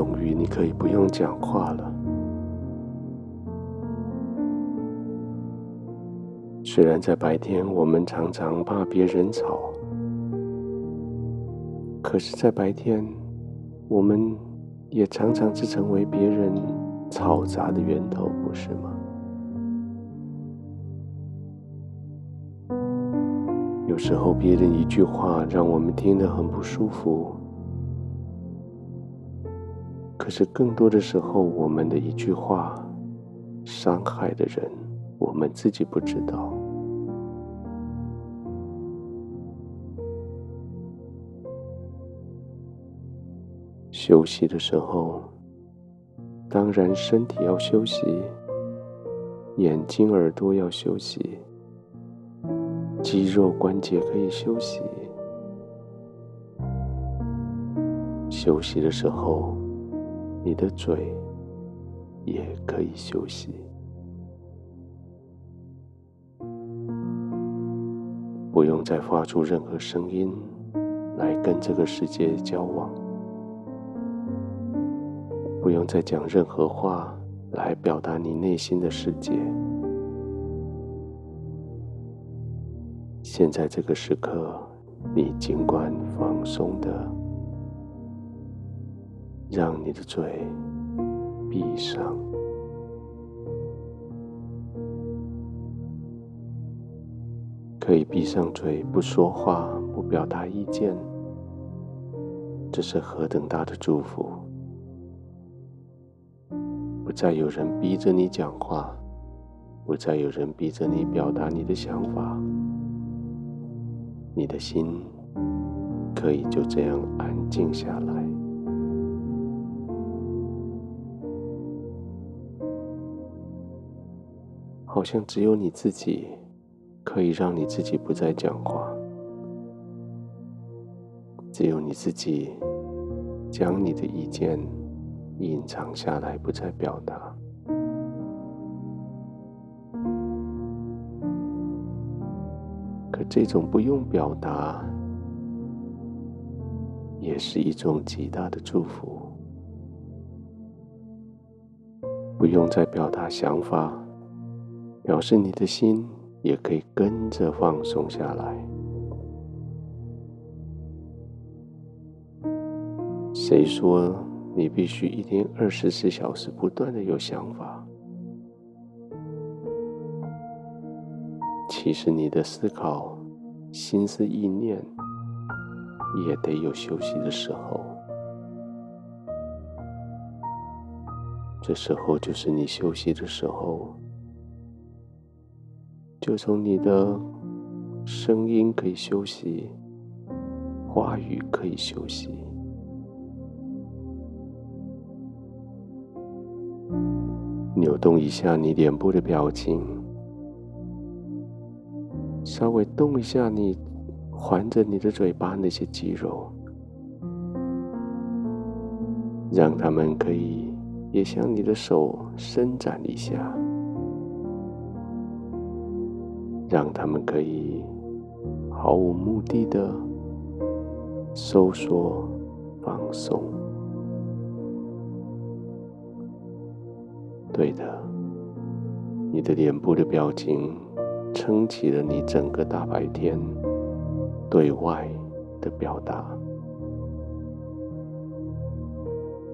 终于，你可以不用讲话了。虽然在白天，我们常常怕别人吵，可是，在白天，我们也常常是成为别人嘈杂的源头，不是吗？有时候，别人一句话让我们听得很不舒服，可是更多的时候，我们的一句话伤害的人，我们自己不知道。休息的时候，当然身体要休息，眼睛、耳朵要休息，肌肉关节可以休息。休息的时候，你的嘴也可以休息，不用再发出任何声音来跟这个世界交往。不用再讲任何话来表达你内心的世界。现在这个时刻，你尽管放松的，让你的嘴闭上，可以闭上嘴，不说话，不表达意见，这是何等大的祝福！不再有人逼着你讲话，不再有人逼着你表达你的想法，你的心可以就这样安静下来，好像只有你自己可以让你自己不再讲话，只有你自己将你的意见。隐藏下来，不再表达。可这种不用表达，也是一种极大的祝福。不用再表达想法，表示你的心也可以跟着放松下来。谁说？你必须一天二十四小时不断的有想法。其实你的思考、心思意念也得有休息的时候。这时候就是你休息的时候，就从你的声音可以休息，话语可以休息。扭动一下你脸部的表情，稍微动一下你环着你的嘴巴那些肌肉，让他们可以也像你的手伸展一下，让他们可以毫无目的的收缩放松。对的，你的脸部的表情撑起了你整个大白天对外的表达。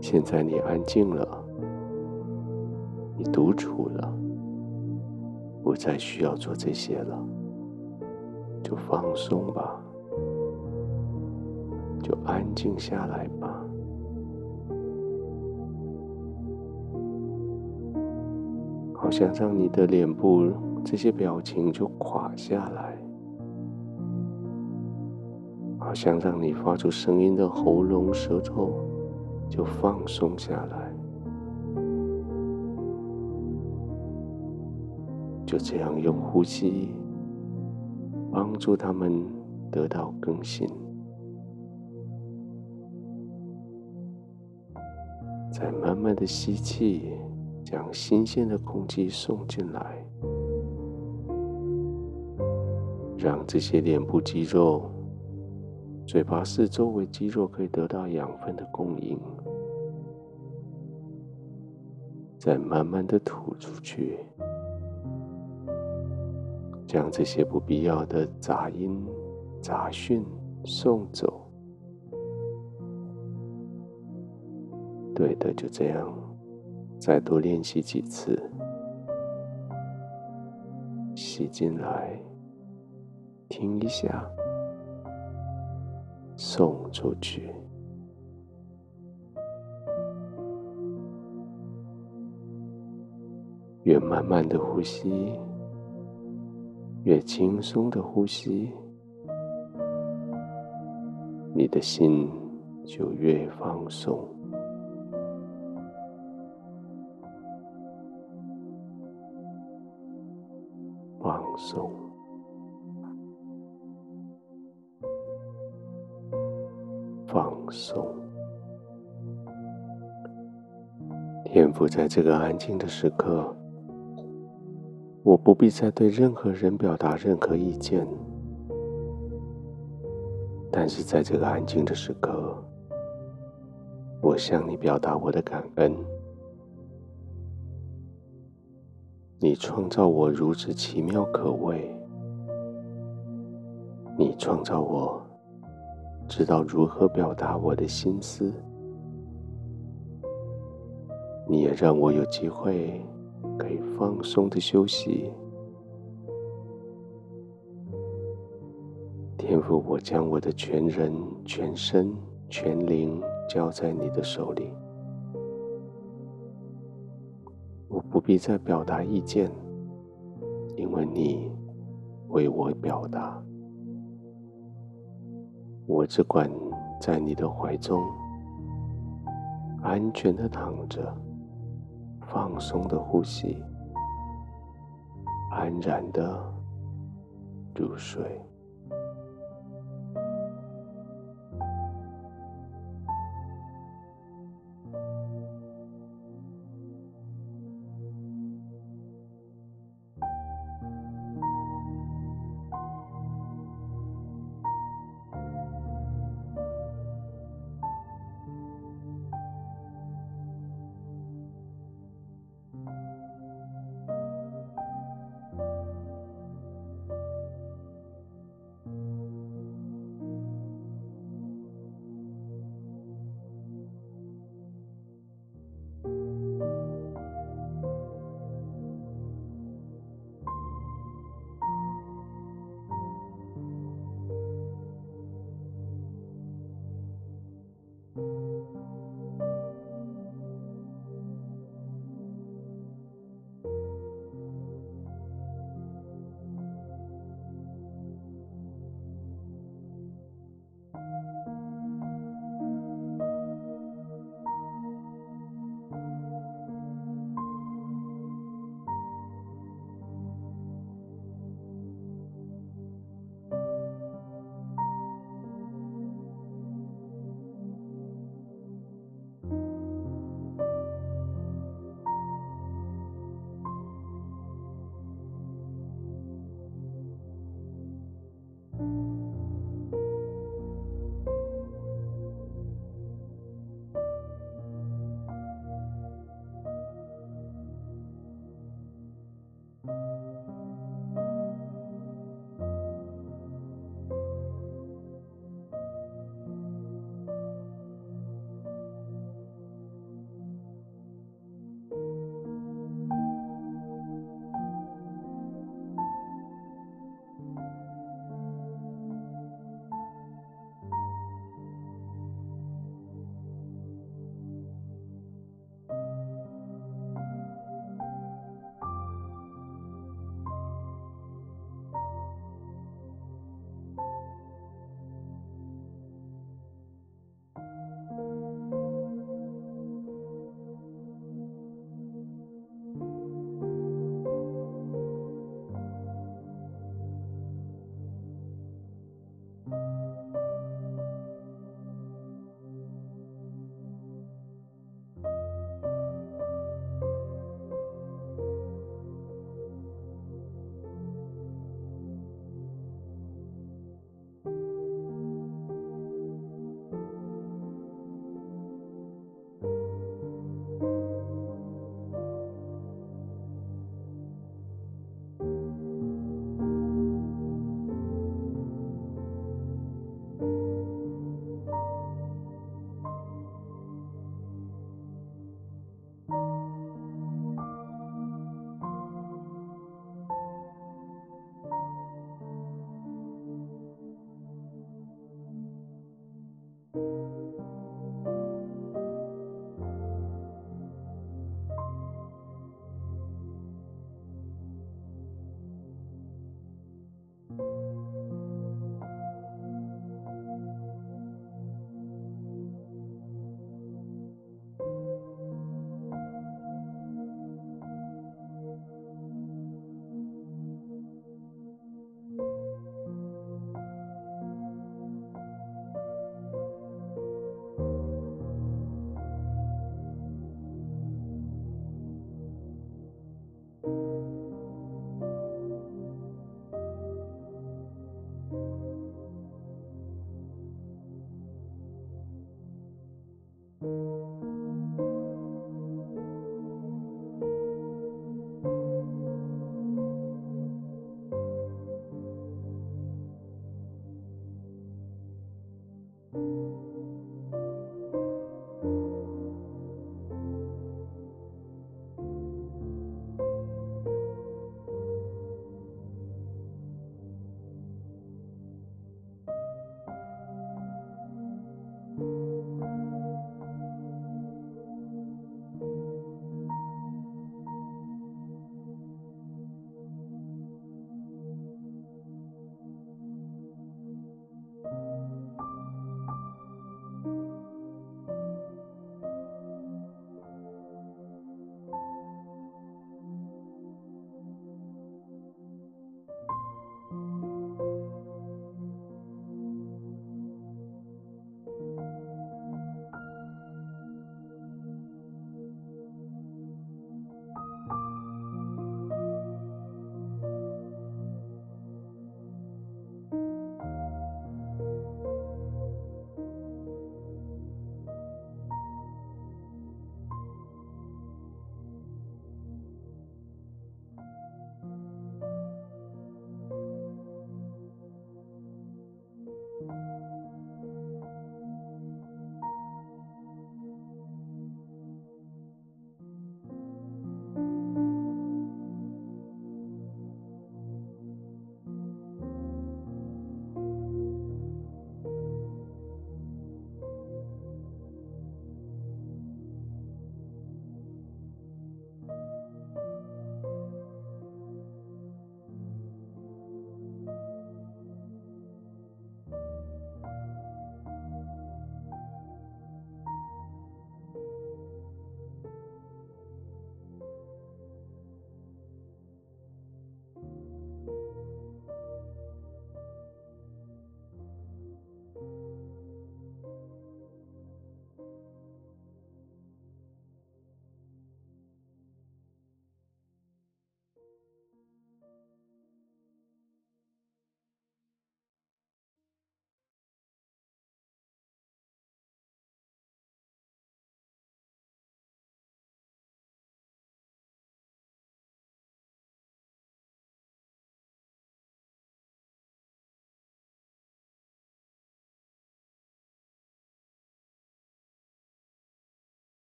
现在你安静了，你独处了，不再需要做这些了，就放松吧，就安静下来吧。好想让你的脸部这些表情就垮下来，好想让你发出声音的喉咙、舌头就放松下来，就这样用呼吸帮助他们得到更新，再慢慢的吸气。将新鲜的空气送进来，让这些脸部肌肉、嘴巴四周围肌肉可以得到养分的供应，再慢慢的吐出去，将这些不必要的杂音、杂讯送走。对的，就这样，再多练习几次，吸进来，听一下，送出去。愿慢慢的呼吸，越轻松的呼吸，你的心就越放松，放松，放松。天赋在这个安静的时刻。我不必再对任何人表达任何意见，但是在这个安静的时刻，我向你表达我的感恩。你创造我如此奇妙可畏，你创造我知道如何表达我的心思，你也让我有机会。可以放松的休息，天父，我将我的全人、全身、全灵交在你的手里。我不必再表达意见，因为你为我表达。我只管在你的怀中安全的躺着。放松的呼吸，安然的入睡。